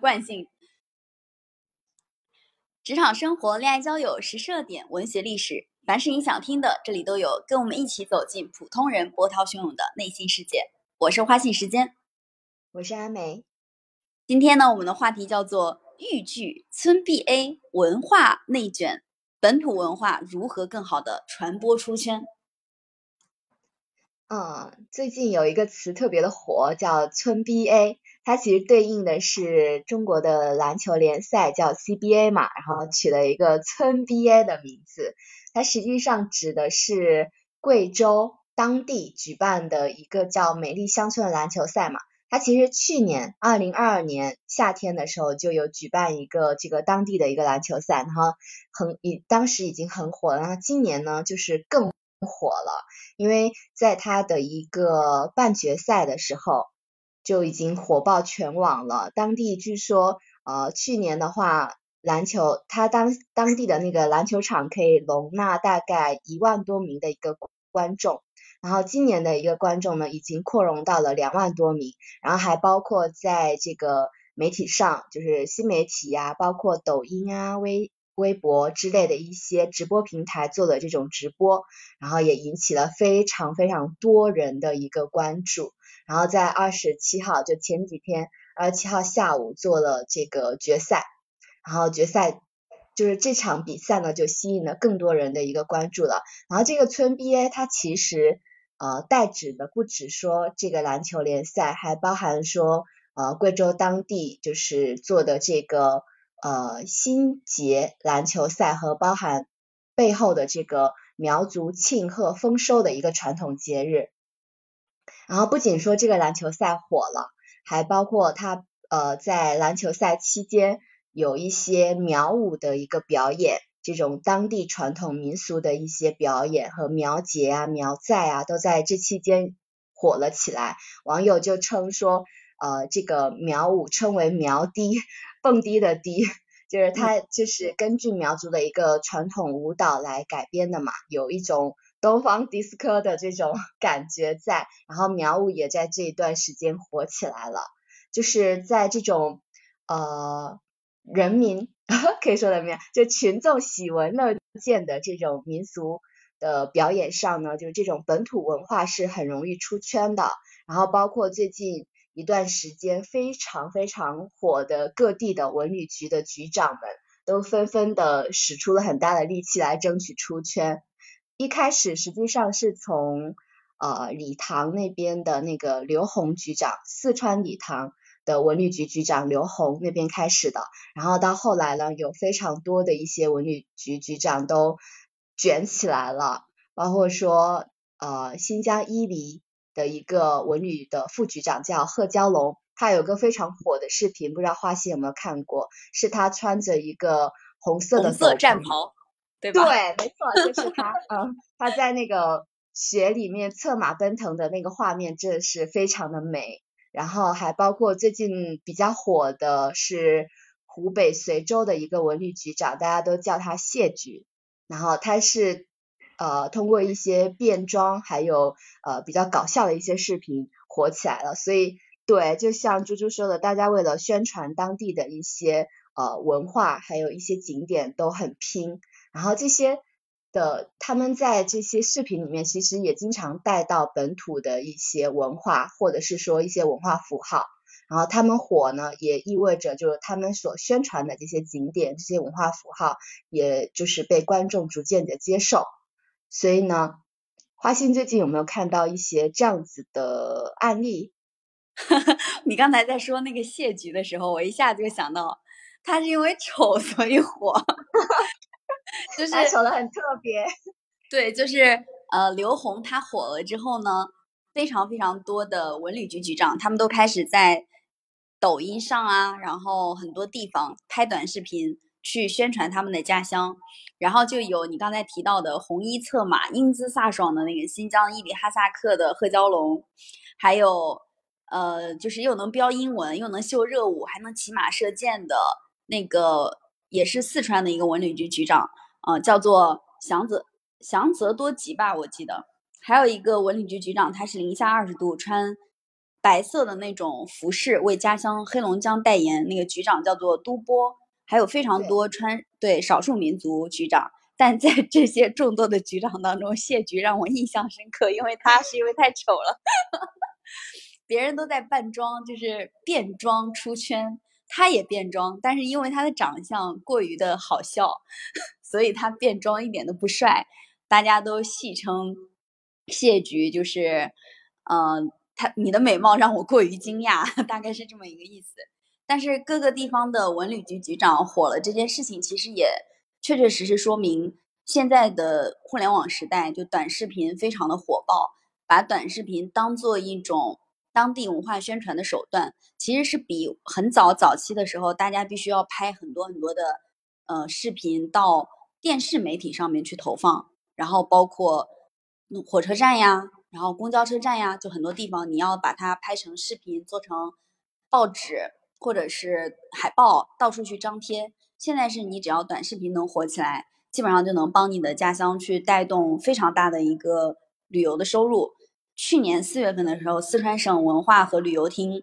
惯性。职场生活、恋爱交友、时事热点、文学历史，凡是你想听的，这里都有。跟我们一起走进普通人波涛汹涌的内心世界。我是花信时间，我是阿梅。今天呢，我们的话题叫做“豫剧村 BA 文化内卷，本土文化如何更好的传播出圈”。嗯，最近有一个词特别的火，叫村 BA，它其实对应的是中国的篮球联赛叫 CBA 嘛，然后取了一个村 BA 的名字，它实际上指的是贵州当地举办的一个叫美丽乡村的篮球赛嘛。它其实去年二零二二年夏天的时候就有举办一个这个当地的一个篮球赛，然后很已当时已经很火了，然后今年呢就是更。火了，因为在他的一个半决赛的时候就已经火爆全网了。当地据说，呃，去年的话，篮球他当当地的那个篮球场可以容纳大概一万多名的一个观众，然后今年的一个观众呢，已经扩容到了两万多名，然后还包括在这个媒体上，就是新媒体呀，包括抖音啊、微。微博之类的一些直播平台做的这种直播，然后也引起了非常非常多人的一个关注。然后在二十七号，就前几天，二十七号下午做了这个决赛，然后决赛就是这场比赛呢，就吸引了更多人的一个关注了。然后这个村 BA 它其实呃代指的不只说这个篮球联赛，还包含说呃贵州当地就是做的这个。呃，新节篮球赛和包含背后的这个苗族庆贺丰收的一个传统节日。然后不仅说这个篮球赛火了，还包括他呃在篮球赛期间有一些苗舞的一个表演，这种当地传统民俗的一些表演和苗节啊、苗寨啊，都在这期间火了起来。网友就称说。呃，这个苗舞称为苗笛，蹦迪的迪，就是它就是根据苗族的一个传统舞蹈来改编的嘛，有一种东方迪斯科的这种 感觉在，然后苗舞也在这一段时间火起来了，就是在这种呃人民 可以说怎么样，就群众喜闻乐见的这种民俗的表演上呢，就是这种本土文化是很容易出圈的，然后包括最近。一段时间非常非常火的各地的文旅局的局长们都纷纷的使出了很大的力气来争取出圈。一开始实际上是从呃理塘那边的那个刘红局长，四川理塘的文旅局局长刘红那边开始的，然后到后来呢，有非常多的一些文旅局局长都卷起来了，包括说呃新疆伊犁。的一个文旅的副局长叫贺娇龙，他有个非常火的视频，不知道花溪有没有看过？是他穿着一个红色的色战袍，对吧？对，没错，就是他。嗯，他在那个雪里面策马奔腾的那个画面，真的是非常的美。然后还包括最近比较火的是湖北随州的一个文旅局长，大家都叫他谢局。然后他是。呃，通过一些变装，还有呃比较搞笑的一些视频火起来了。所以，对，就像猪猪说的，大家为了宣传当地的一些呃文化，还有一些景点都很拼。然后这些的他们在这些视频里面，其实也经常带到本土的一些文化，或者是说一些文化符号。然后他们火呢，也意味着就是他们所宣传的这些景点、这些文化符号，也就是被观众逐渐的接受。所以呢，花心最近有没有看到一些这样子的案例？你刚才在说那个谢局的时候，我一下子就想到，他是因为丑 所以火，就是丑的很特别。对，就是呃，刘红他火了之后呢，非常非常多的文旅局局长他们都开始在抖音上啊，然后很多地方拍短视频。去宣传他们的家乡，然后就有你刚才提到的红衣策马、英姿飒爽的那个新疆伊犁哈萨克的贺娇龙，还有呃，就是又能标英文又能秀热舞还能骑马射箭的那个，也是四川的一个文旅局局长，呃，叫做祥泽祥泽多吉吧，我记得。还有一个文旅局局长，他是零下二十度穿白色的那种服饰为家乡黑龙江代言，那个局长叫做都波，还有非常多穿对少数民族局长。但在这些众多的局长当中，谢局让我印象深刻，因为他是因为太丑了，别人都在扮装，就是变装出圈，他也变装，但是因为他的长相过于的好笑，所以他变装一点都不帅，大家都戏称谢局就是，嗯，他你的美貌让我过于惊讶，大概是这么一个意思。但是各个地方的文旅局局长火了这件事情，其实也。确确实实说明，现在的互联网时代，就短视频非常的火爆，把短视频当做一种当地文化宣传的手段，其实是比很早早期的时候，大家必须要拍很多很多的呃视频到电视媒体上面去投放，然后包括火车站呀，然后公交车站呀，就很多地方你要把它拍成视频，做成报纸或者是海报，到处去张贴。现在是你只要短视频能火起来，基本上就能帮你的家乡去带动非常大的一个旅游的收入。去年四月份的时候，四川省文化和旅游厅，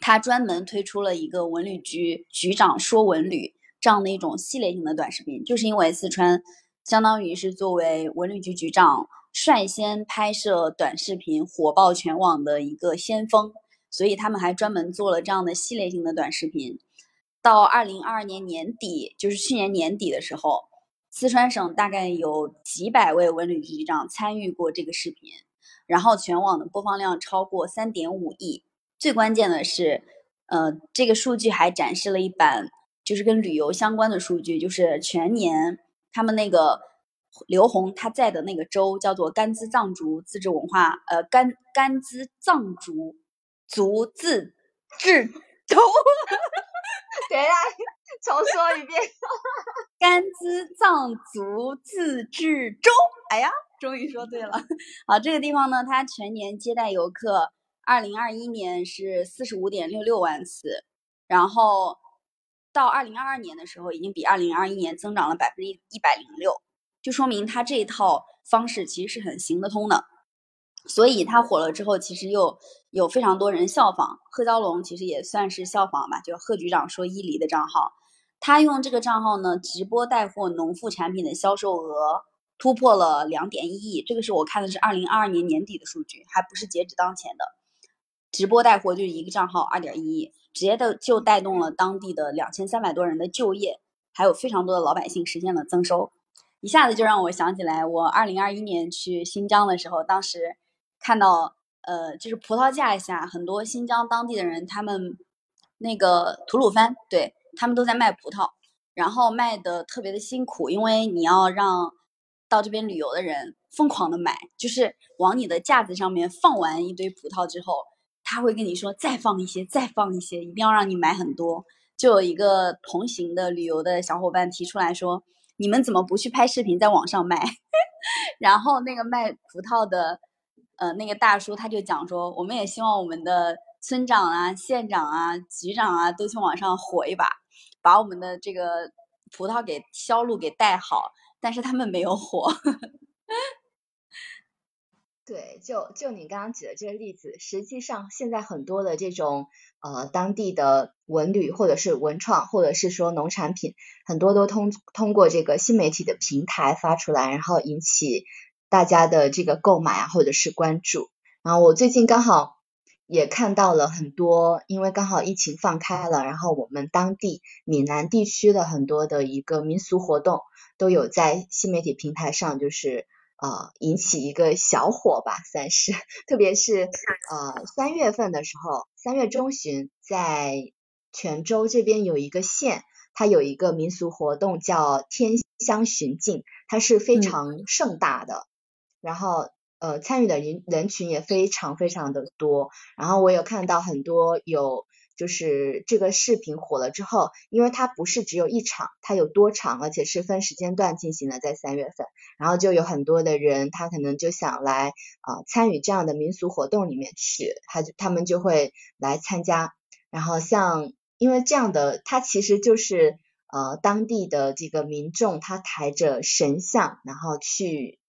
它专门推出了一个文旅局局长说文旅这样的一种系列性的短视频，就是因为四川相当于是作为文旅局局长率先拍摄短视频火爆全网的一个先锋，所以他们还专门做了这样的系列性的短视频。到二零二二年年底，就是去年年底的时候，四川省大概有几百位文旅局局长参与过这个视频，然后全网的播放量超过三点五亿。最关键的是，呃，这个数据还展示了一版就是跟旅游相关的数据，就是全年他们那个刘洪他在的那个州叫做甘孜藏族自治文化，呃，甘甘孜藏族族自治州。等一下，重说一遍。甘孜藏族自治州，哎呀，终于说对了。好，这个地方呢，它全年接待游客，二零二一年是四十五点六六万次，然后到二零二二年的时候，已经比二零二一年增长了百分之一百零六，就说明它这一套方式其实是很行得通的。所以它火了之后，其实又有非常多人效仿。贺蛟龙其实也算是效仿吧，就贺局长说伊犁的账号，他用这个账号呢，直播带货农副产品的销售额突破了两点一亿。这个是我看的是二零二二年年底的数据，还不是截止当前的。直播带货就一个账号二点一亿，直接的就带动了当地的两千三百多人的就业，还有非常多的老百姓实现了增收。一下子就让我想起来，我二零二一年去新疆的时候，当时。看到，呃，就是葡萄架下很多新疆当地的人，他们那个吐鲁番，对他们都在卖葡萄，然后卖的特别的辛苦，因为你要让到这边旅游的人疯狂的买，就是往你的架子上面放完一堆葡萄之后，他会跟你说再放一些，再放一些，一定要让你买很多。就有一个同行的旅游的小伙伴提出来说，你们怎么不去拍视频在网上卖？然后那个卖葡萄的。呃，那个大叔他就讲说，我们也希望我们的村长啊、县长啊、局长啊都去网上火一把，把我们的这个葡萄给销路给带好，但是他们没有火。对，就就你刚刚举的这个例子，实际上现在很多的这种呃当地的文旅或者是文创或者是说农产品，很多都通通过这个新媒体的平台发出来，然后引起。大家的这个购买啊，或者是关注，然后我最近刚好也看到了很多，因为刚好疫情放开了，然后我们当地闽南地区的很多的一个民俗活动都有在新媒体平台上，就是呃引起一个小火吧，算是，特别是呃三月份的时候，三月中旬在泉州这边有一个县，它有一个民俗活动叫天香巡境，它是非常盛大的。然后，呃，参与的人人群也非常非常的多。然后我有看到很多有，就是这个视频火了之后，因为它不是只有一场，它有多场，而且是分时间段进行的，在三月份。然后就有很多的人，他可能就想来啊参与这样的民俗活动里面去，他就他们就会来参加。然后像，因为这样的，它其实就是呃当地的这个民众，他抬着神像，然后去。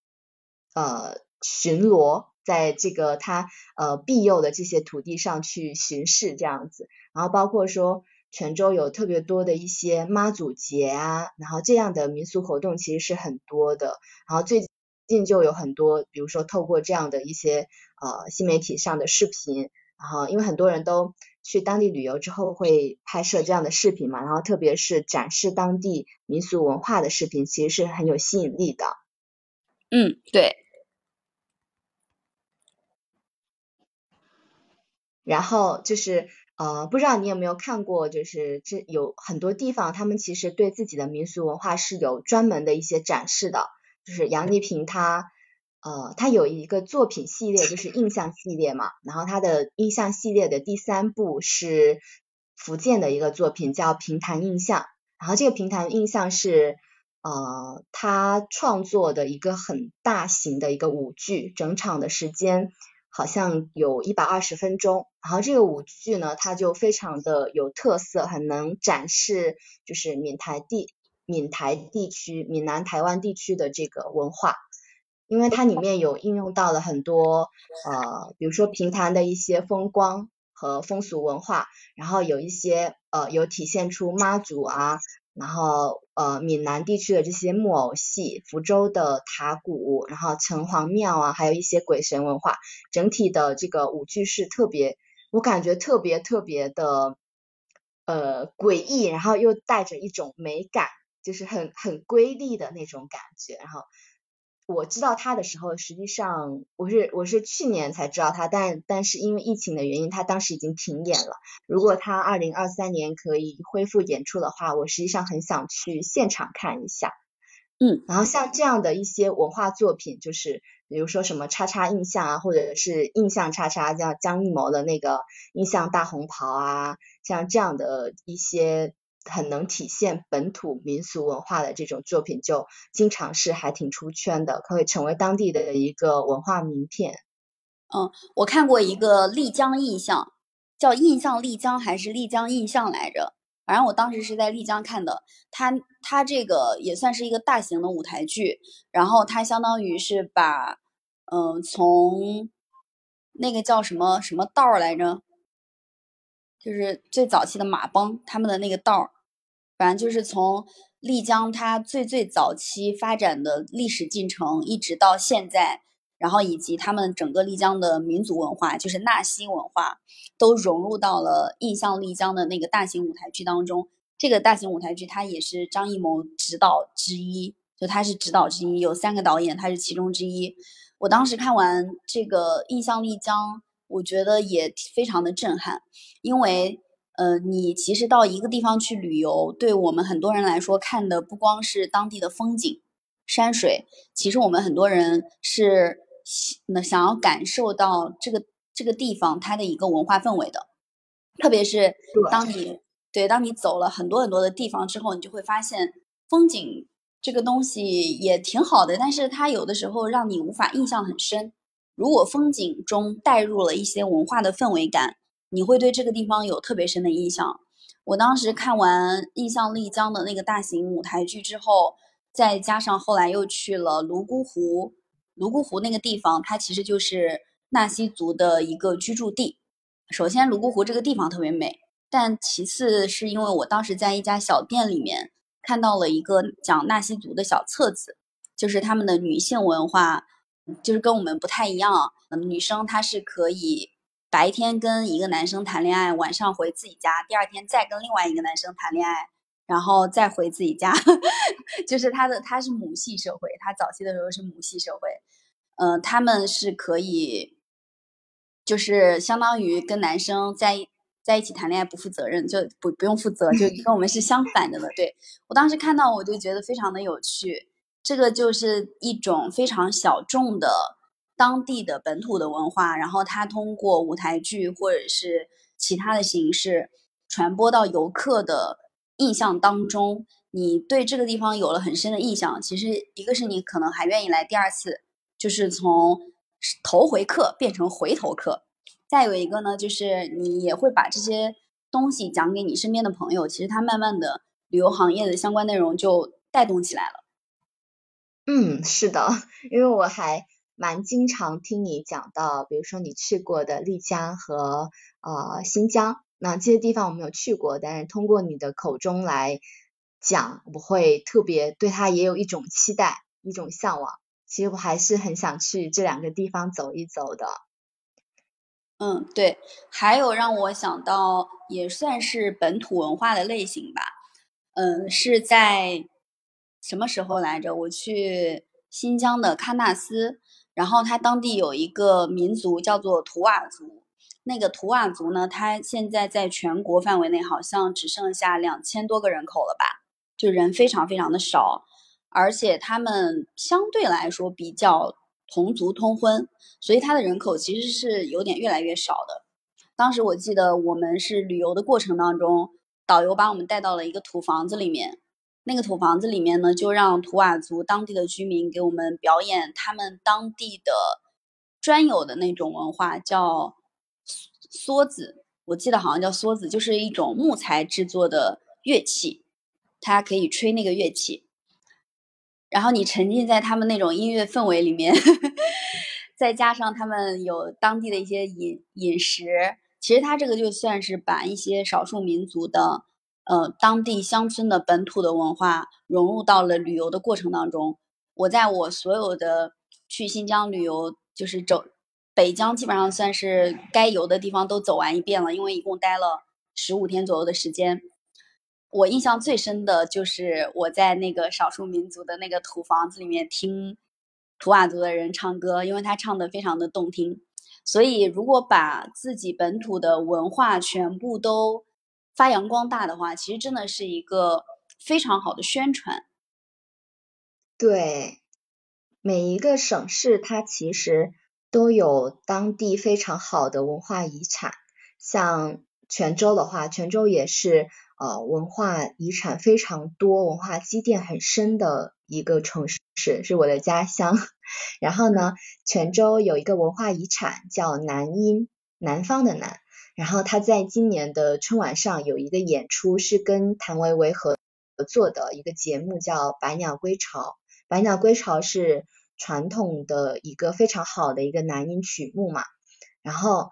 呃，巡逻在这个他呃庇佑的这些土地上去巡视这样子，然后包括说泉州有特别多的一些妈祖节啊，然后这样的民俗活动其实是很多的，然后最近就有很多，比如说透过这样的一些呃新媒体上的视频，然后因为很多人都去当地旅游之后会拍摄这样的视频嘛，然后特别是展示当地民俗文化的视频，其实是很有吸引力的。嗯，对。然后就是呃，不知道你有没有看过，就是这有很多地方，他们其实对自己的民俗文化是有专门的一些展示的。就是杨丽萍她呃，她有一个作品系列，就是印象系列嘛。然后她的印象系列的第三部是福建的一个作品，叫《平潭印象》。然后这个《平潭印象》是呃，他创作的一个很大型的一个舞剧，整场的时间。好像有一百二十分钟，然后这个舞剧呢，它就非常的有特色，很能展示就是闽台地闽台地区闽南台湾地区的这个文化，因为它里面有应用到了很多呃，比如说平潭的一些风光和风俗文化，然后有一些呃有体现出妈祖啊。然后呃闽南地区的这些木偶戏，福州的塔鼓，然后城隍庙啊，还有一些鬼神文化，整体的这个舞剧是特别，我感觉特别特别的呃诡异，然后又带着一种美感，就是很很瑰丽的那种感觉，然后。我知道他的时候，实际上我是我是去年才知道他，但但是因为疫情的原因，他当时已经停演了。如果他二零二三年可以恢复演出的话，我实际上很想去现场看一下。嗯，然后像这样的一些文化作品，就是比如说什么叉叉印象啊，或者是印象叉叉，像张艺谋的那个印象大红袍啊，像这样的一些。很能体现本土民俗文化的这种作品，就经常是还挺出圈的，可以成为当地的一个文化名片。嗯，我看过一个丽江印象，叫印象丽江还是丽江印象来着？反正我当时是在丽江看的。它它这个也算是一个大型的舞台剧，然后它相当于是把嗯从那个叫什么什么道来着？就是最早期的马帮他们的那个道儿，反正就是从丽江它最最早期发展的历史进程，一直到现在，然后以及他们整个丽江的民族文化，就是纳西文化，都融入到了印象丽江的那个大型舞台剧当中。这个大型舞台剧它也是张艺谋指导之一，就他是指导之一，有三个导演，他是其中之一。我当时看完这个印象丽江。我觉得也非常的震撼，因为，呃，你其实到一个地方去旅游，对我们很多人来说，看的不光是当地的风景、山水，其实我们很多人是那想要感受到这个这个地方它的一个文化氛围的，特别是当你对当你走了很多很多的地方之后，你就会发现风景这个东西也挺好的，但是它有的时候让你无法印象很深。如果风景中带入了一些文化的氛围感，你会对这个地方有特别深的印象。我当时看完《印象丽江》的那个大型舞台剧之后，再加上后来又去了泸沽湖，泸沽湖那个地方，它其实就是纳西族的一个居住地。首先，泸沽湖这个地方特别美，但其次是因为我当时在一家小店里面看到了一个讲纳西族的小册子，就是他们的女性文化。就是跟我们不太一样，女生她是可以白天跟一个男生谈恋爱，晚上回自己家，第二天再跟另外一个男生谈恋爱，然后再回自己家。就是她的她是母系社会，她早期的时候是母系社会，嗯，他们是可以，就是相当于跟男生在在一起谈恋爱不负责任，就不不用负责，就跟我们是相反的了。对我当时看到我就觉得非常的有趣。这个就是一种非常小众的当地的本土的文化，然后它通过舞台剧或者是其他的形式传播到游客的印象当中，你对这个地方有了很深的印象。其实一个是你可能还愿意来第二次，就是从头回客变成回头客；再有一个呢，就是你也会把这些东西讲给你身边的朋友，其实它慢慢的旅游行业的相关内容就带动起来了。嗯，是的，因为我还蛮经常听你讲到，比如说你去过的丽江和呃新疆，那这些地方我没有去过，但是通过你的口中来讲，我会特别对它也有一种期待，一种向往。其实我还是很想去这两个地方走一走的。嗯，对，还有让我想到也算是本土文化的类型吧。嗯，是在什么时候来着？我去新疆的喀纳斯，然后它当地有一个民族叫做图瓦族。那个图瓦族呢，它现在在全国范围内好像只剩下两千多个人口了吧？就人非常非常的少。而且他们相对来说比较同族通婚，所以他的人口其实是有点越来越少的。当时我记得我们是旅游的过程当中，导游把我们带到了一个土房子里面，那个土房子里面呢，就让图瓦族当地的居民给我们表演他们当地的专有的那种文化，叫梭子。我记得好像叫梭子，就是一种木材制作的乐器，它可以吹那个乐器。然后你沉浸在他们那种音乐氛围里面，再加上他们有当地的一些饮饮食，其实它这个就算是把一些少数民族的，呃，当地乡村的本土的文化融入到了旅游的过程当中。我在我所有的去新疆旅游，就是走北疆，基本上算是该游的地方都走完一遍了，因为一共待了十五天左右的时间。我印象最深的就是我在那个少数民族的那个土房子里面听图瓦族的人唱歌，因为他唱的非常的动听。所以，如果把自己本土的文化全部都发扬光大的话，其实真的是一个非常好的宣传。对，每一个省市它其实都有当地非常好的文化遗产，像泉州的话，泉州也是。呃，文化遗产非常多，文化积淀很深的一个城市，是我的家乡。然后呢，泉州有一个文化遗产叫南音，南方的南。然后他在今年的春晚上有一个演出，是跟谭维维合合作的一个节目，叫《百鸟归巢》。《百鸟归巢》是传统的一个非常好的一个男音曲目嘛。然后。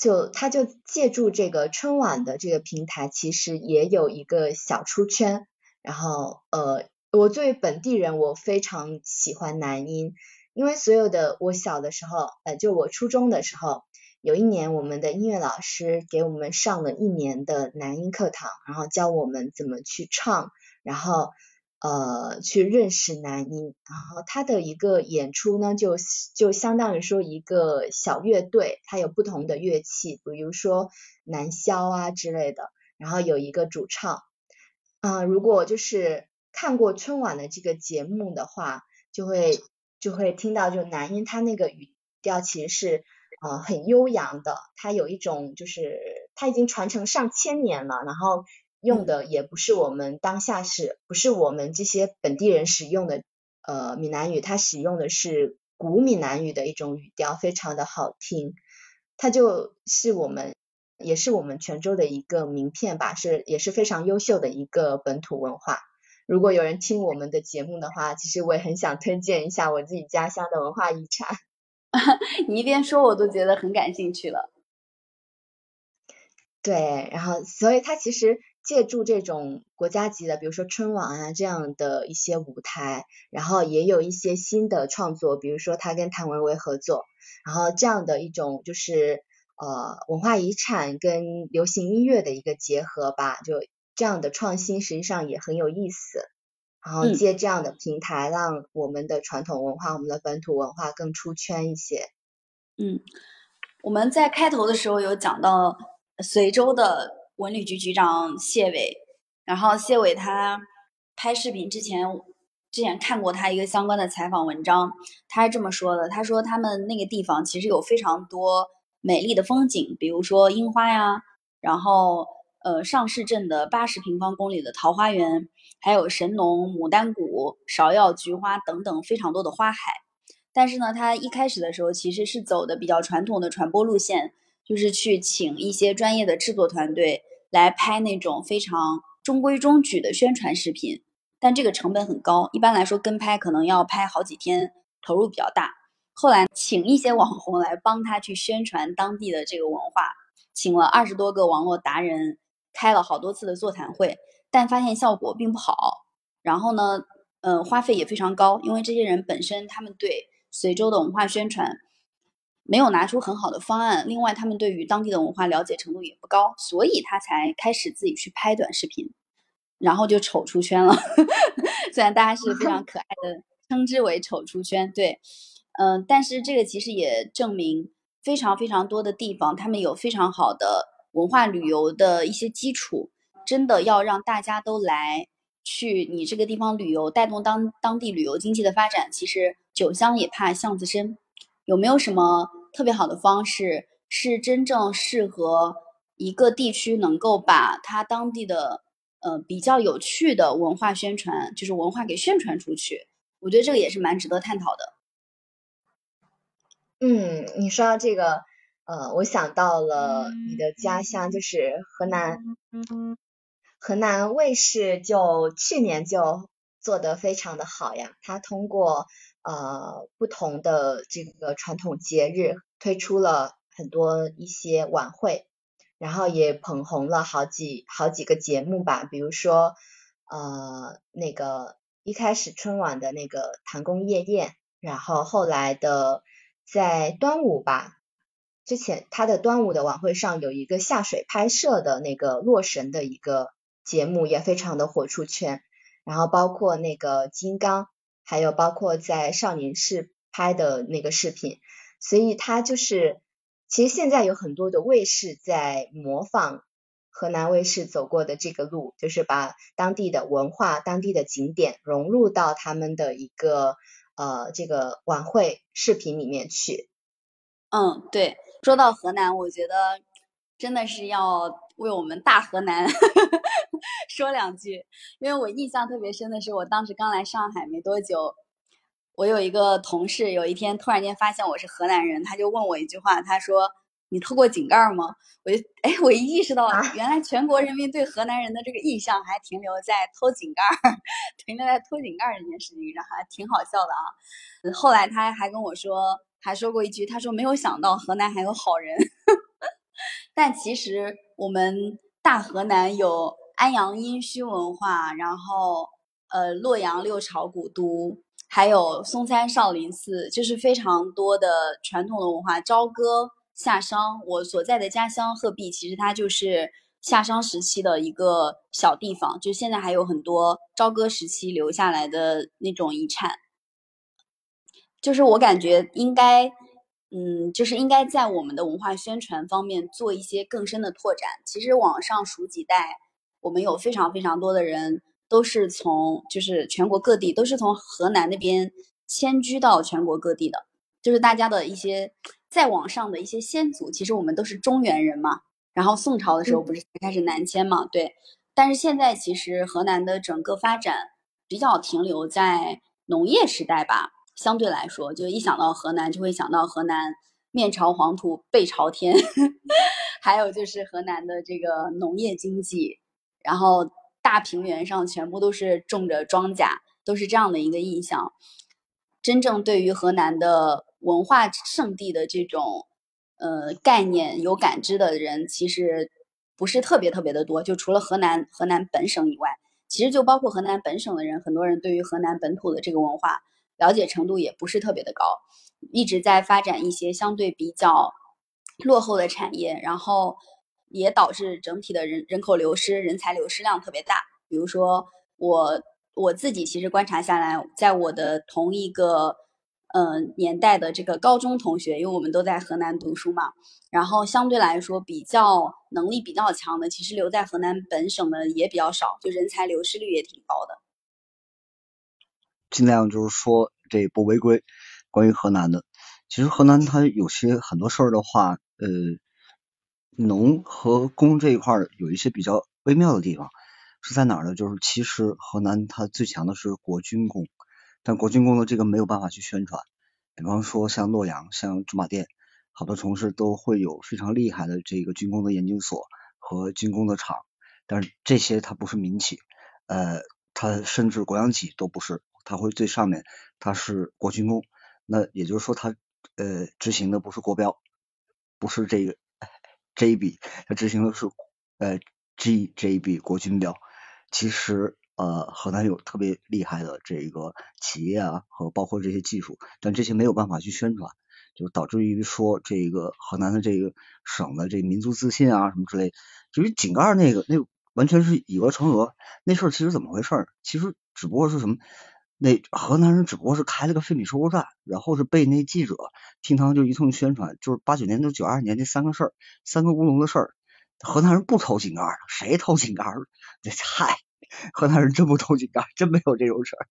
就他就借助这个春晚的这个平台，其实也有一个小出圈。然后呃，我作为本地人，我非常喜欢男音，因为所有的我小的时候，呃，就我初中的时候，有一年我们的音乐老师给我们上了一年的男音课堂，然后教我们怎么去唱，然后。呃，去认识男音，然后他的一个演出呢，就就相当于说一个小乐队，它有不同的乐器，比如说男箫啊之类的，然后有一个主唱。啊，如果就是看过春晚的这个节目的话，就会就会听到，就男音他那个语调其实是呃很悠扬的，它有一种就是它已经传承上千年了，然后。用的也不是我们当下是不是我们这些本地人使用的呃闽南语，它使用的是古闽南语的一种语调，非常的好听。它就是我们也是我们泉州的一个名片吧，是也是非常优秀的一个本土文化。如果有人听我们的节目的话，其实我也很想推荐一下我自己家乡的文化遗产。你一边说，我都觉得很感兴趣了。对，然后所以他其实。借助这种国家级的，比如说春晚啊这样的一些舞台，然后也有一些新的创作，比如说他跟谭维维合作，然后这样的一种就是呃文化遗产跟流行音乐的一个结合吧，就这样的创新实际上也很有意思。然后借这样的平台，让我们的传统文化、我们的本土文化更出圈一些。嗯，我们在开头的时候有讲到随州的。文旅局局长谢伟，然后谢伟他拍视频之前，之前看过他一个相关的采访文章，他是这么说的：他说他们那个地方其实有非常多美丽的风景，比如说樱花呀，然后呃上市镇的八十平方公里的桃花源，还有神农、牡丹谷、芍药、菊花等等非常多的花海。但是呢，他一开始的时候其实是走的比较传统的传播路线。就是去请一些专业的制作团队来拍那种非常中规中矩的宣传视频，但这个成本很高，一般来说跟拍可能要拍好几天，投入比较大。后来请一些网红来帮他去宣传当地的这个文化，请了二十多个网络达人，开了好多次的座谈会，但发现效果并不好。然后呢，呃，花费也非常高，因为这些人本身他们对随州的文化宣传没有拿出很好的方案，另外他们对于当地的文化了解程度也不高，所以他才开始自己去拍短视频，然后就丑出圈了。虽然大家是非常 可爱的称之为丑出圈，对。嗯，但是这个其实也证明，非常非常多的地方，他们有非常好的文化旅游的一些基础。真的要让大家都来去你这个地方旅游，带动当当地旅游经济的发展，其实酒香也怕巷子深。有没有什么特别好的方式，是真正适合一个地区能够把它当地的呃比较有趣的文化宣传，就是文化给宣传出去？我觉得这个也是蛮值得探讨的。嗯，你说到这个，呃，我想到了你的家乡，就是河南。河南卫视就去年就做得非常的好呀，它通过呃不同的这个传统节日，推出了很多一些晚会，然后也捧红了好几好几个节目吧，比如说呃那个一开始春晚的那个唐宫夜宴，然后后来的。在端午吧，之前他的端午的晚会上有一个下水拍摄的那个洛神的一个节目，也非常的火出圈。然后包括那个金刚，还有包括在少年室拍的那个视频，所以他就是，其实现在有很多的卫视在模仿河南卫视走过的这个路，就是把当地的文化、当地的景点融入到他们的一个。呃，这个晚会视频里面去，嗯，对，说到河南，我觉得真的是要为我们大河南 说两句，因为我印象特别深的是，我当时刚来上海没多久，我有一个同事，有一天突然间发现我是河南人，他就问我一句话，他说。你偷过井盖吗？我就哎，我一意识到，原来全国人民对河南人的这个印象还停留在偷井盖，停留在偷井盖这件事情上，还挺好笑的啊。后来他还跟我说，还说过一句，他说没有想到河南还有好人。但其实我们大河南有安阳殷墟文化，然后呃洛阳六朝古都，还有嵩山少林寺，就是非常多的传统的文化，朝歌。夏商，我所在的家乡鹤壁，其实它就是夏商时期的一个小地方，就现在还有很多朝歌时期留下来的那种遗产。就是我感觉应该，嗯，就是应该在我们的文化宣传方面做一些更深的拓展。其实往上数几代，我们有非常非常多的人都是从，就是全国各地都是从河南那边迁居到全国各地的，就是大家的一些。再往上的一些先祖，其实我们都是中原人嘛。然后宋朝的时候不是才开始南迁嘛？对。但是现在其实河南的整个发展比较停留在农业时代吧。相对来说，就一想到河南，就会想到河南面朝黄土背朝天，还有就是河南的这个农业经济，然后大平原上全部都是种着庄稼，都是这样的一个印象。真正对于河南的。文化圣地的这种呃概念有感知的人，其实不是特别特别的多。就除了河南河南本省以外，其实就包括河南本省的人，很多人对于河南本土的这个文化了解程度也不是特别的高，一直在发展一些相对比较落后的产业，然后也导致整体的人人口流失、人才流失量特别大。比如说我我自己其实观察下来，在我的同一个。嗯，年代的这个高中同学，因为我们都在河南读书嘛，然后相对来说比较能力比较强的，其实留在河南本省的也比较少，就人才流失率也挺高的。尽量就是说这不违规。关于河南的，其实河南它有些很多事儿的话，呃，农和工这一块有一些比较微妙的地方，是在哪儿呢？就是其实河南它最强的是国军工。但国军工的这个没有办法去宣传，比方说像洛阳、像驻马店，好多城市都会有非常厉害的这个军工的研究所和军工的厂，但是这些它不是民企，呃，它甚至国央企都不是，它会最上面它是国军工，那也就是说它呃执行的不是国标，不是这个 JB，它执行的是呃 GJB 国军标。其实呃河南有特别厉害的这个企业啊和包括这些技术，但这些没有办法去宣传，就导致于说这个河南的这个省的这民族自信啊什么之类。至于井盖那个那完全是以讹传讹，那事儿其实怎么回事？其实只不过是什么？那河南人只不过是开了个废品收购站，然后是被那记者听他们就一通宣传，就是八九年到九二年那三个事儿，三个乌龙的事儿，河南人不偷井盖儿，谁偷井盖儿？这嗨，河南人真不偷井盖，真没有这种事儿。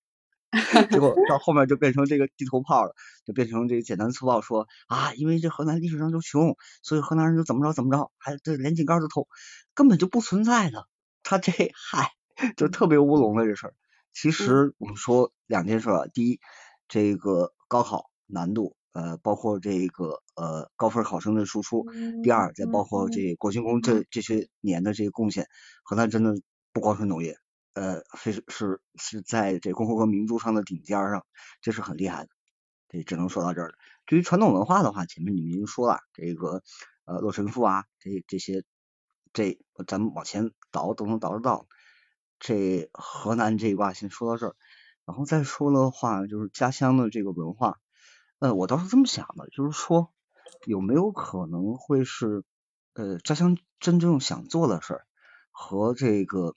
结果到后面就变成这个地图炮了，就变成这个简单粗暴说啊，因为这河南历史上就穷，所以河南人就怎么着怎么着，还这连井盖都偷，根本就不存在的。他这嗨，就特别乌龙的这事儿。其实我们说两件事啊，第一，这个高考难度，呃，包括这个呃高分考生的输出；第二，再包括这国军工这这些年的这个贡献，河南真的不光是农业，呃，非是是是在这共和国明珠上的顶尖上，这是很厉害的。这只能说到这儿了。对于传统文化的话，前面你们已经说了，这个呃洛神赋啊，这这些，这咱们往前倒都能倒得到。这河南这一卦先说到这儿，然后再说的话就是家乡的这个文化，呃，我倒是这么想的，就是说有没有可能会是呃家乡真正想做的事儿和这个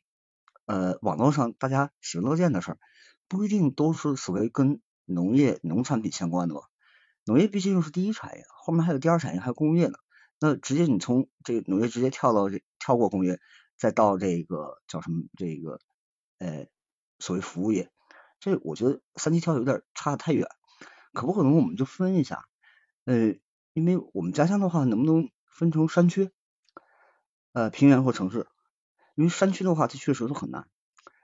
呃网络上大家喜闻乐见的事儿，不一定都是所谓跟农业农产品相关的吧？农业毕竟又是第一产业，后面还有第二产业，还有工业呢。那直接你从这个农业直接跳到这跳过工业。再到这个叫什么这个呃所谓服务业，这我觉得三级跳有点差的太远，可不可能我们就分一下？呃，因为我们家乡的话，能不能分成山区、呃平原或城市？因为山区的话，它确实是很难，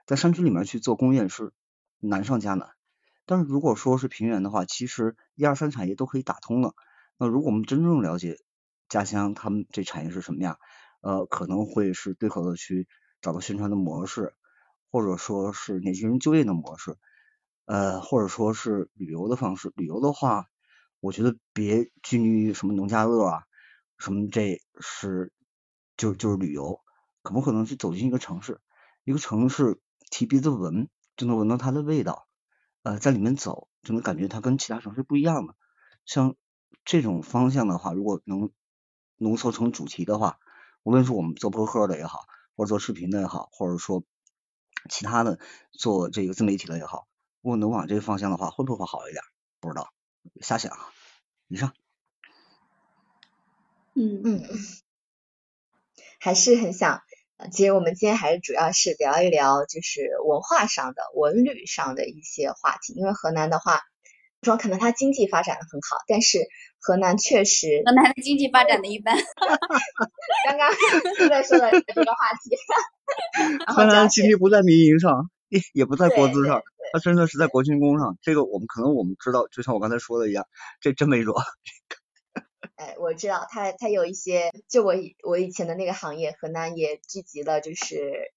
在山区里面去做工业是难上加难。但是如果说是平原的话，其实一二三产业都可以打通了。那如果我们真正了解家乡他们这产业是什么样？呃，可能会是对口的去找到宣传的模式，或者说是年轻人就业的模式，呃，或者说是旅游的方式。旅游的话，我觉得别拘泥于什么农家乐啊，什么这是就就是旅游，可不可能去走进一个城市，一个城市提鼻子闻就能闻到它的味道，呃，在里面走就能感觉它跟其他城市不一样的。像这种方向的话，如果能浓缩成主题的话。无论是我们做播客的也好，或者做视频的也好，或者说其他的做这个自媒体的也好，如果能往这个方向的话，会不会好一点？不知道，瞎想。以上。嗯嗯，还是很想，其实我们今天还是主要是聊一聊，就是文化上的、文旅上的一些话题。因为河南的话，说可能它经济发展的很好，但是。河南确实，河南的经济发展的一般。刚刚在说的这个话题。河南经济不在民营上，也也不在国资上，它真的是在国军工上。这个我们可能我们知道，就像我刚才说的一样，这真没说。哎，我知道，他他有一些，就我以我以前的那个行业，河南也聚集了，就是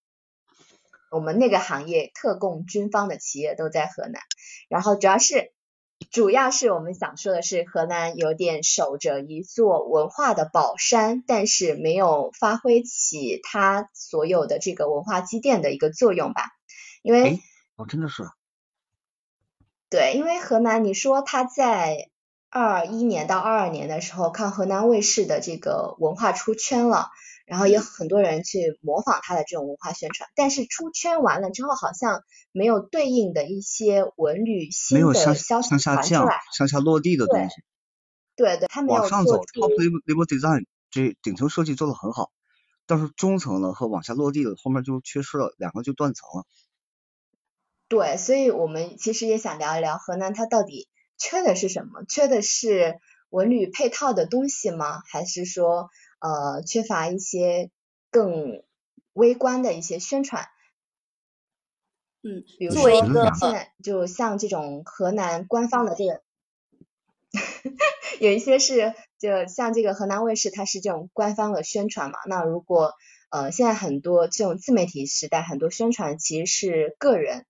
我们那个行业特供军方的企业都在河南，然后主要是。主要是我们想说的是，河南有点守着一座文化的宝山，但是没有发挥起它所有的这个文化积淀的一个作用吧？因为哦，真的是对，因为河南，你说它在二一年到二二年的时候，看河南卫视的这个文化出圈了。然后也很多人去模仿他的这种文化宣传，但是出圈完了之后，好像没有对应的一些文旅新的消息向下降，向下落地的东西。对对，他没有往上走，top level design 这顶层设计做的很好，但是中层的和往下落地的后面就缺失了，两个就断层了。对，所以我们其实也想聊一聊河南，它到底缺的是什么？缺的是文旅配套的东西吗？还是说？呃，缺乏一些更微观的一些宣传，嗯，比如说现在就像这种河南官方的这个，有一些是就像这个河南卫视，它是这种官方的宣传嘛。那如果呃现在很多这种自媒体时代，很多宣传其实是个人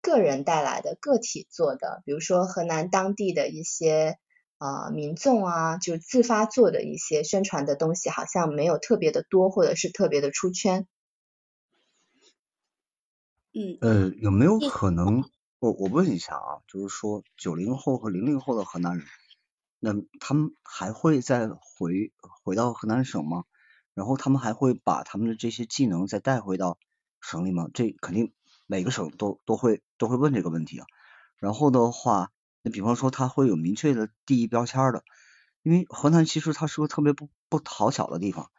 个人带来的个体做的，比如说河南当地的一些呃民众啊就自发做的一些宣传的东西，好像没有特别的多，或者是特别的出圈。嗯，呃，有没有可能？我我问一下啊，就是说九零后和零零后的河南人，那他们还会再回回到河南省吗？然后他们还会把他们的这些技能再带回到省里吗？这肯定每个省都都会都会问这个问题啊。然后的话，那比方说他会有明确的地域标签的，因为河南其实它是个特别不不讨巧的地方，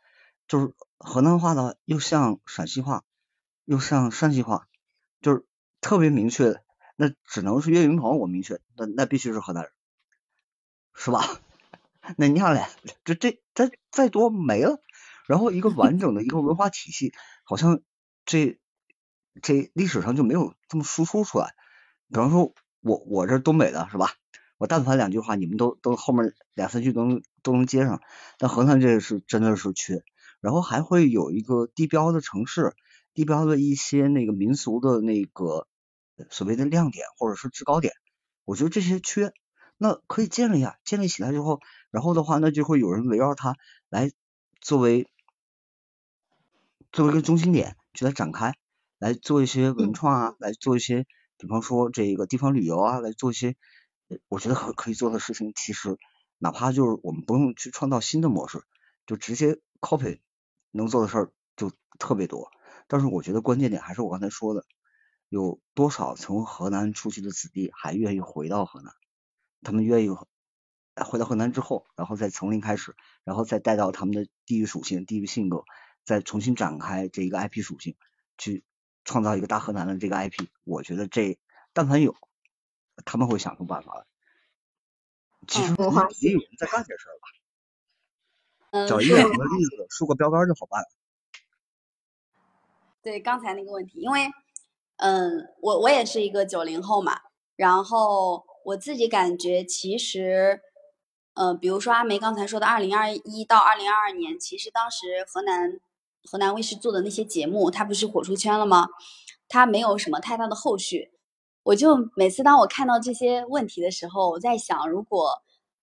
就是河南话呢又像陕西话，又像山西话，就是特别明确。那只能是岳云鹏，我明确，那那必须是河南人，是吧？那你看嘞，这这再再多没了。然后一个完整的一个文化体系，好像这这历史上就没有这么输出出来。比方说，我我这东北的是吧？我但凡两句话，你们都都后面两三句都能都能接上。但河南这个是真的是缺。然后还会有一个地标的城市，地标的一些那个民俗的那个。所谓的亮点或者是制高点，我觉得这些缺，那可以建立呀，建立起来之后，然后的话，那就会有人围绕它来作为作为一个中心点去来展开，来做一些文创啊，来做一些，比方说这个地方旅游啊，来做一些，我觉得可可以做的事情，其实哪怕就是我们不用去创造新的模式，就直接 copy 能做的事儿就特别多，但是我觉得关键点还是我刚才说的。有多少从河南出去的子弟还愿意回到河南？他们愿意回到河南之后，然后再从零开始，然后再带到他们的地域属性、地域性格，再重新展开这一个 IP 属性，去创造一个大河南的这个 IP。我觉得这但凡有，他们会想出办法来。其实也有人在干这事儿吧？找一个两个例子，竖个标杆就好办了。对刚才那个问题，因为。嗯，我我也是一个九零后嘛，然后我自己感觉其实，嗯，比如说阿梅刚才说的，二零二一到二零二二年，其实当时河南河南卫视做的那些节目，它不是火出圈了吗？它没有什么太大的后续。我就每次当我看到这些问题的时候，我在想，如果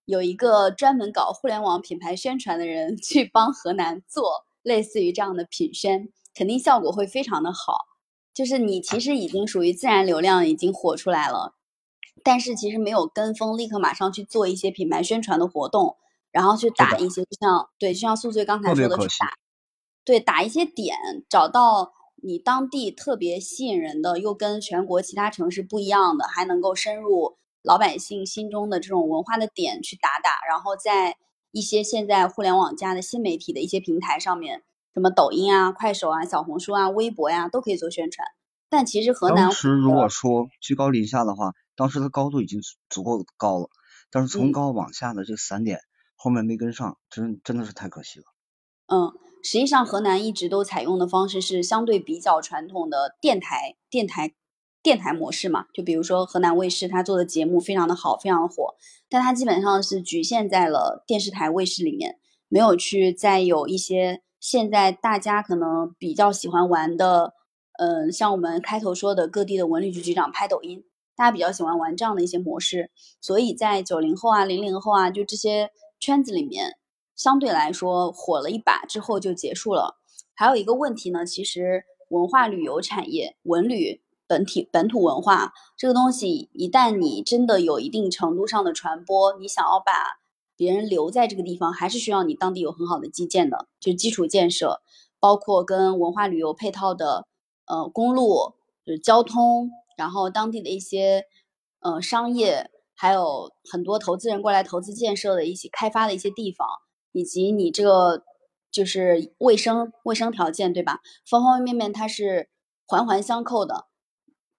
有一个专门搞互联网品牌宣传的人 去帮河南做类似于这样的品宣，肯定效果会非常的好。就是你其实已经属于自然流量，已经火出来了，但是其实没有跟风，立刻马上去做一些品牌宣传的活动，然后去打一些，就像对，就像素翠刚才说的去打，对，打一些点，找到你当地特别吸引人的，又跟全国其他城市不一样的，还能够深入老百姓心中的这种文化的点去打打，然后在一些现在互联网加的新媒体的一些平台上面。什么抖音啊、快手啊、小红书啊、微博呀，都可以做宣传。但其实河南当时如果说居高临下的话，当时的高度已经足够高了，但是从高往下的这散点后面没跟上，真真的是太可惜了。嗯，实际上河南一直都采用的方式是相对比较传统的电台、电台、电台模式嘛。就比如说河南卫视，它做的节目非常的好，非常的火，但它基本上是局限在了电视台、卫视里面，没有去再有一些。现在大家可能比较喜欢玩的，嗯，像我们开头说的各地的文旅局局长拍抖音，大家比较喜欢玩这样的一些模式，所以在九零后啊、零零后啊，就这些圈子里面，相对来说火了一把之后就结束了。还有一个问题呢，其实文化旅游产业、文旅本体本土文化这个东西，一旦你真的有一定程度上的传播，你想要把。别人留在这个地方，还是需要你当地有很好的基建的，就基础建设，包括跟文化旅游配套的，呃，公路，就是交通，然后当地的一些，呃，商业，还有很多投资人过来投资建设的一些开发的一些地方，以及你这个就是卫生卫生条件，对吧？方方面面它是环环相扣的。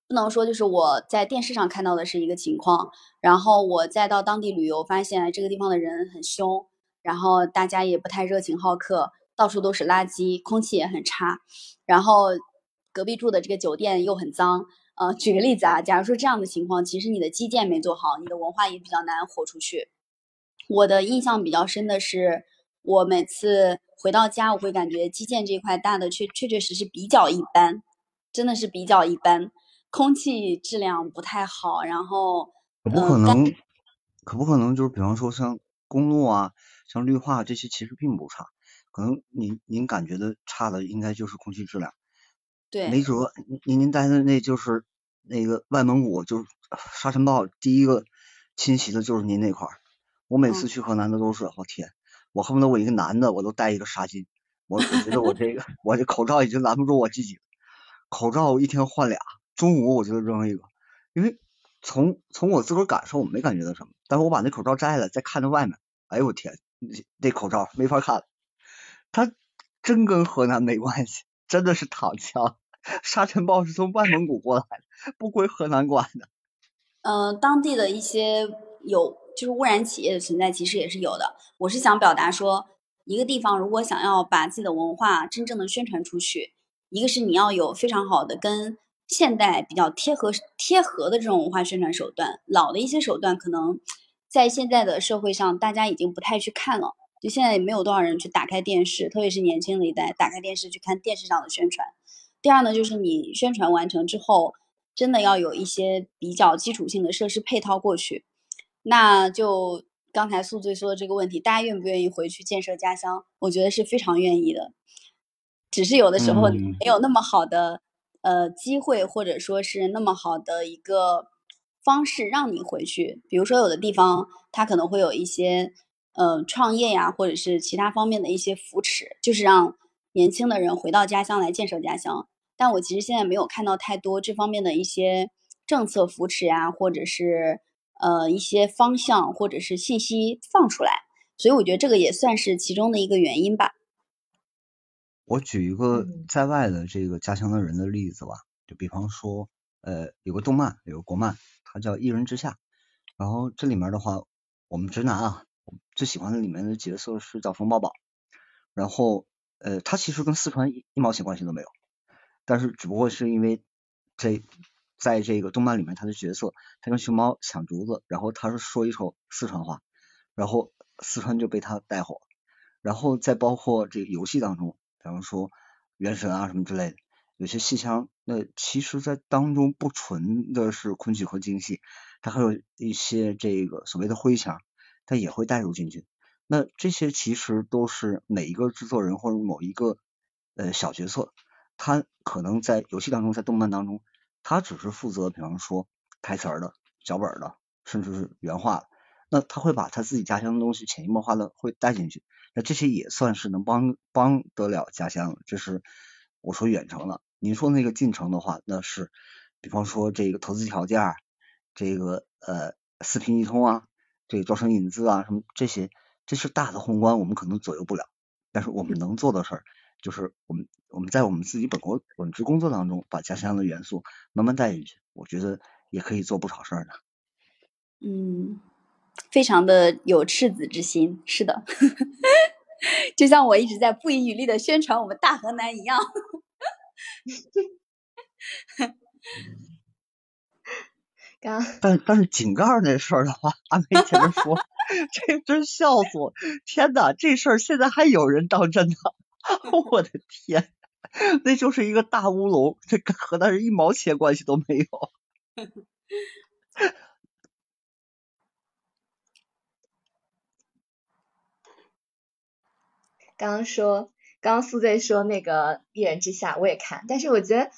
不能说就是我在电视上看到的是一个情况，然后我再到当地旅游，发现这个地方的人很凶，然后大家也不太热情好客，到处都是垃圾，空气也很差，然后隔壁住的这个酒店又很脏。呃，举个例子啊，假如说这样的情况，其实你的基建没做好，你的文化也比较难火出去。我的印象比较深的是，我每次回到家，我会感觉基建这块大的确确确实实比较一般，真的是比较一般。空气质量不太好，然后可不可能，可不可能就是比方说像公路啊，像绿化这些其实并不差，可能您您感觉的差的应该就是空气质量。对，没辙，您您待的那就是那个外蒙古，就是沙尘暴第一个侵袭的就是您那块儿。我每次去河南的都是，我天，我恨不得我一个男的我都带一个纱巾，我我觉得我这个我这口罩已经拦不住我自己，口罩一天换俩，中午我就扔一个，因为从从我自个儿感受我没感觉到什么，但是我把那口罩摘了再看着外面，哎呦我天，那口罩没法看了，它真跟河南没关系。真的是躺枪，沙尘暴是从外蒙古过来的，不归河南管的。嗯，当地的一些有就是污染企业的存在，其实也是有的。我是想表达说，一个地方如果想要把自己的文化真正的宣传出去，一个是你要有非常好的跟现代比较贴合贴合的这种文化宣传手段，老的一些手段可能在现在的社会上大家已经不太去看了。就现在也没有多少人去打开电视，特别是年轻的一代，打开电视去看电视上的宣传。第二呢，就是你宣传完成之后，真的要有一些比较基础性的设施配套过去。那就刚才宿醉说的这个问题，大家愿不愿意回去建设家乡？我觉得是非常愿意的，只是有的时候没有那么好的呃机会，或者说是那么好的一个方式让你回去。比如说有的地方它可能会有一些。呃，创业呀，或者是其他方面的一些扶持，就是让年轻的人回到家乡来建设家乡。但我其实现在没有看到太多这方面的一些政策扶持呀，或者是呃一些方向或者是信息放出来，所以我觉得这个也算是其中的一个原因吧。我举一个在外的这个家乡的人的例子吧，就比方说，呃，有个动漫，有个国漫，它叫《一人之下》，然后这里面的话，我们直男啊。最喜欢的里面的角色是叫冯宝宝，然后呃，他其实跟四川一一毛钱关系都没有，但是只不过是因为这在这个动漫里面他的角色，他跟熊猫抢竹子，然后他是说一手四川话，然后四川就被他带火，然后再包括这个游戏当中，比方说原神啊什么之类的，有些戏腔，那其实在当中不纯的是昆曲和京戏，它还有一些这个所谓的徽腔。他也会带入进去，那这些其实都是每一个制作人或者某一个呃小角色，他可能在游戏当中，在动漫当中，他只是负责，比方说台词儿的、脚本的，甚至是原画的，那他会把他自己家乡的东西潜移默化的会带进去，那这些也算是能帮帮得了家乡。这是我说远程了，您说那个近程的话，那是比方说这个投资条件，这个呃四平一通啊。这个招商引资啊，什么这些，这是大的宏观，我们可能左右不了。但是我们能做的事儿，就是我们我们在我们自己本国本职工作当中，把家乡的元素慢慢带进去，我觉得也可以做不少事儿呢。嗯，非常的有赤子之心，是的，就像我一直在不遗余力的宣传我们大河南一样。刚，但但是井盖那事儿的话，阿梅前面说，这真笑死我！天哪，这事儿现在还有人当真呢？我的天，那就是一个大乌龙，这跟河南人一毛钱关系都没有。刚刚说，刚刚苏在说那个一人之下，我也看，但是我觉得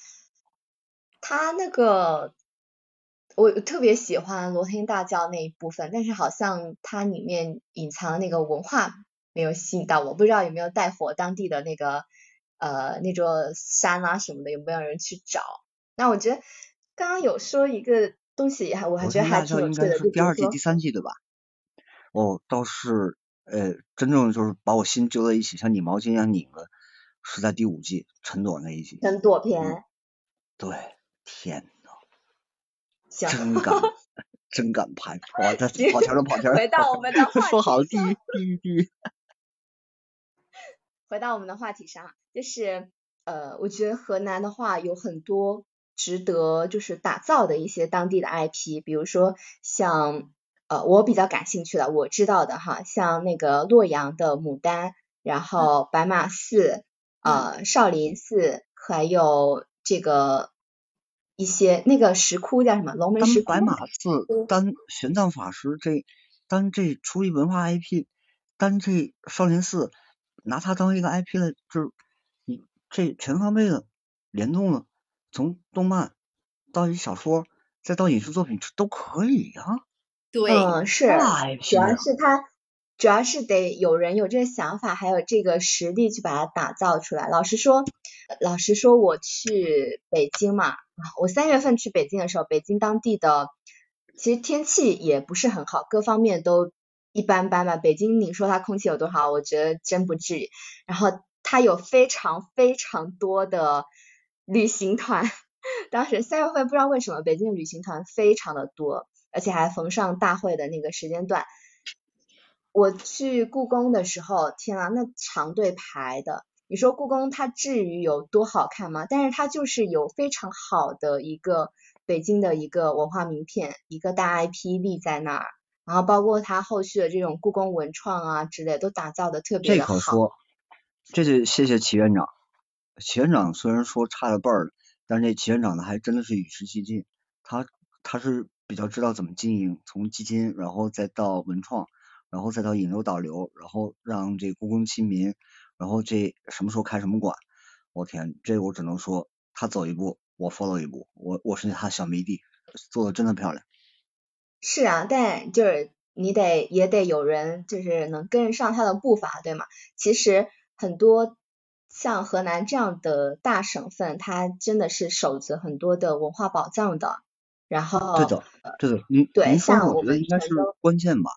他那个。我特别喜欢罗天大教那一部分，但是好像它里面隐藏那个文化没有吸引到我，不知道有没有带火当地的那个呃那座山啊什么的，有没有人去找？那我觉得刚刚有说一个东西，还我还觉得还挺有趣的，是第二季、第三季对吧？哦，倒是呃，真正就是把我心揪在一起，像拧毛巾一样拧的，是在第五季陈朵那一集。陈朵篇。对，天呐。真敢，真敢拍！哇这跑题了，跑题了。回到我们的 话题说好第一，第一，第一。回到我们的话题上，就是呃，我觉得河南的话有很多值得就是打造的一些当地的 IP，比如说像呃我比较感兴趣的，我知道的哈，像那个洛阳的牡丹，然后白马寺，呃少林寺，还有这个。一些那个石窟叫什么？龙门石窟。白马寺，丹玄奘法师这单这出一文化 IP，单这少林寺拿它当一个 IP 了，就是你这全方位的联动了，从动漫到一小说，再到影视作品，这都可以呀。对，嗯，是，主要是它。主要是得有人有这个想法，还有这个实力去把它打造出来。老实说，老实说，我去北京嘛，我三月份去北京的时候，北京当地的其实天气也不是很好，各方面都一般般吧。北京你说它空气有多好？我觉得真不至于。然后它有非常非常多的旅行团，当时三月份不知道为什么北京的旅行团非常的多，而且还逢上大会的那个时间段。我去故宫的时候，天啊，那长队排的。你说故宫它至于有多好看吗？但是它就是有非常好的一个北京的一个文化名片，一个大 IP 立在那儿，然后包括它后续的这种故宫文创啊之类，都打造的特别的好。这可说，这就谢谢齐院长。齐院长虽然说差了辈儿了，但是这齐院长呢还真的是与时俱进，他他是比较知道怎么经营，从基金然后再到文创。然后再到引流导流，然后让这故宫亲民，然后这什么时候开什么馆，我天，这我只能说他走一步，我 follow 一步，我我是他小迷弟，做的真的漂亮。是啊，但就是你得也得有人就是能跟上他的步伐，对吗？其实很多像河南这样的大省份，它真的是守着很多的文化宝藏的。然后对的，对的，您对，像我觉得应该是关键吧。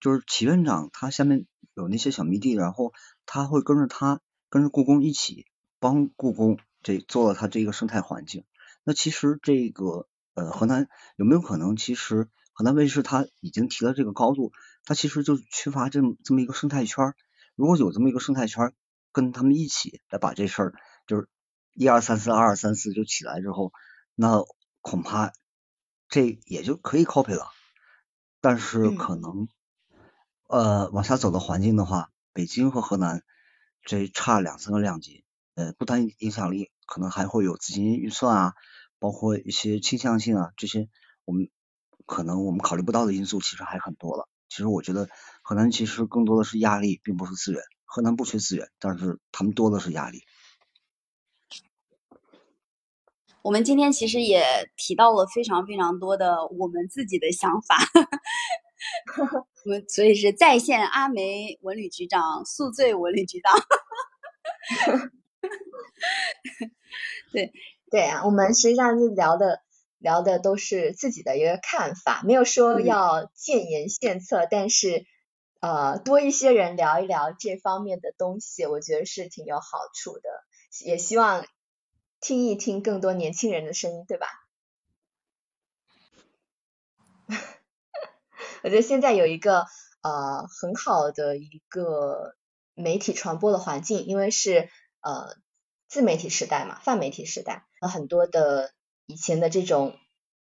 就是齐院长，他下面有那些小迷弟，然后他会跟着他，跟着故宫一起帮故宫这做了他这个生态环境。那其实这个呃河南有没有可能，其实河南卫视它已经提到这个高度，它其实就缺乏这么这么一个生态圈。如果有这么一个生态圈，跟他们一起来把这事儿，就是一二三四二二三四就起来之后，那恐怕这也就可以 copy 了。但是可能。呃，往下走的环境的话，北京和河南这差两三个量级，呃，不单影响力，可能还会有资金预算啊，包括一些倾向性啊，这些我们可能我们考虑不到的因素，其实还很多了。其实我觉得河南其实更多的是压力，并不是资源。河南不缺资源，但是他们多的是压力。我们今天其实也提到了非常非常多的我们自己的想法。我们所以是在线阿梅文旅局长宿醉文旅局长，对对啊，我们实际上就聊的聊的都是自己的一个看法，没有说要建言献策，但是呃多一些人聊一聊这方面的东西，我觉得是挺有好处的，也希望听一听更多年轻人的声音，对吧？我觉得现在有一个呃很好的一个媒体传播的环境，因为是呃自媒体时代嘛，泛媒体时代，很多的以前的这种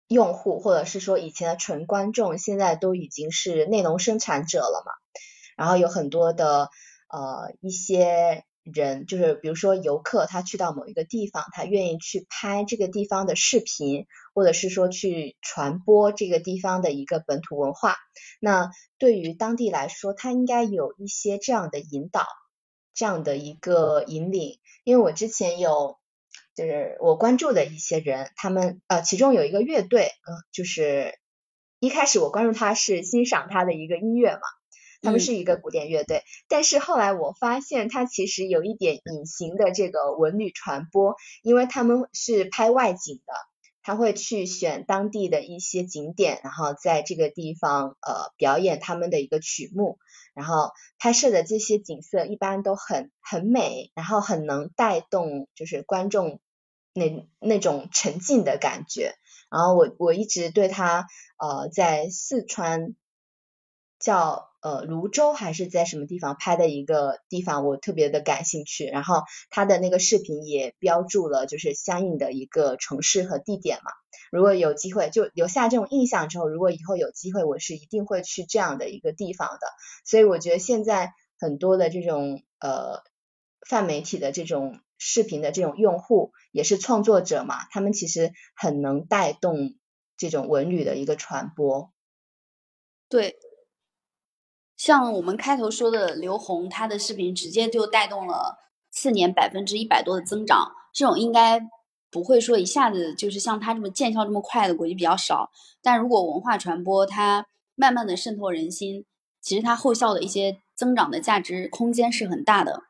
用户或者是说以前的纯观众，现在都已经是内容生产者了嘛，然后有很多的呃一些。人就是比如说游客，他去到某一个地方，他愿意去拍这个地方的视频，或者是说去传播这个地方的一个本土文化。那对于当地来说，他应该有一些这样的引导，这样的一个引领。因为我之前有就是我关注的一些人，他们呃其中有一个乐队，呃就是一开始我关注他是欣赏他的一个音乐嘛。他们是一个古典乐队，但是后来我发现他其实有一点隐形的这个文旅传播，因为他们是拍外景的，他会去选当地的一些景点，然后在这个地方呃表演他们的一个曲目，然后拍摄的这些景色一般都很很美，然后很能带动就是观众那那种沉浸的感觉，然后我我一直对他呃在四川叫。呃，泸州还是在什么地方拍的一个地方，我特别的感兴趣。然后他的那个视频也标注了，就是相应的一个城市和地点嘛。如果有机会，就留下这种印象之后，如果以后有机会，我是一定会去这样的一个地方的。所以我觉得现在很多的这种呃泛媒体的这种视频的这种用户，也是创作者嘛，他们其实很能带动这种文旅的一个传播。对。像我们开头说的刘虹，她的视频直接就带动了四年百分之一百多的增长，这种应该不会说一下子就是像她这么见效这么快的，估计比较少。但如果文化传播它慢慢的渗透人心，其实它后效的一些增长的价值空间是很大的。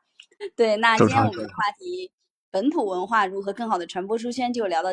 对，那今天我们的话题本土文化如何更好的传播出圈就聊到。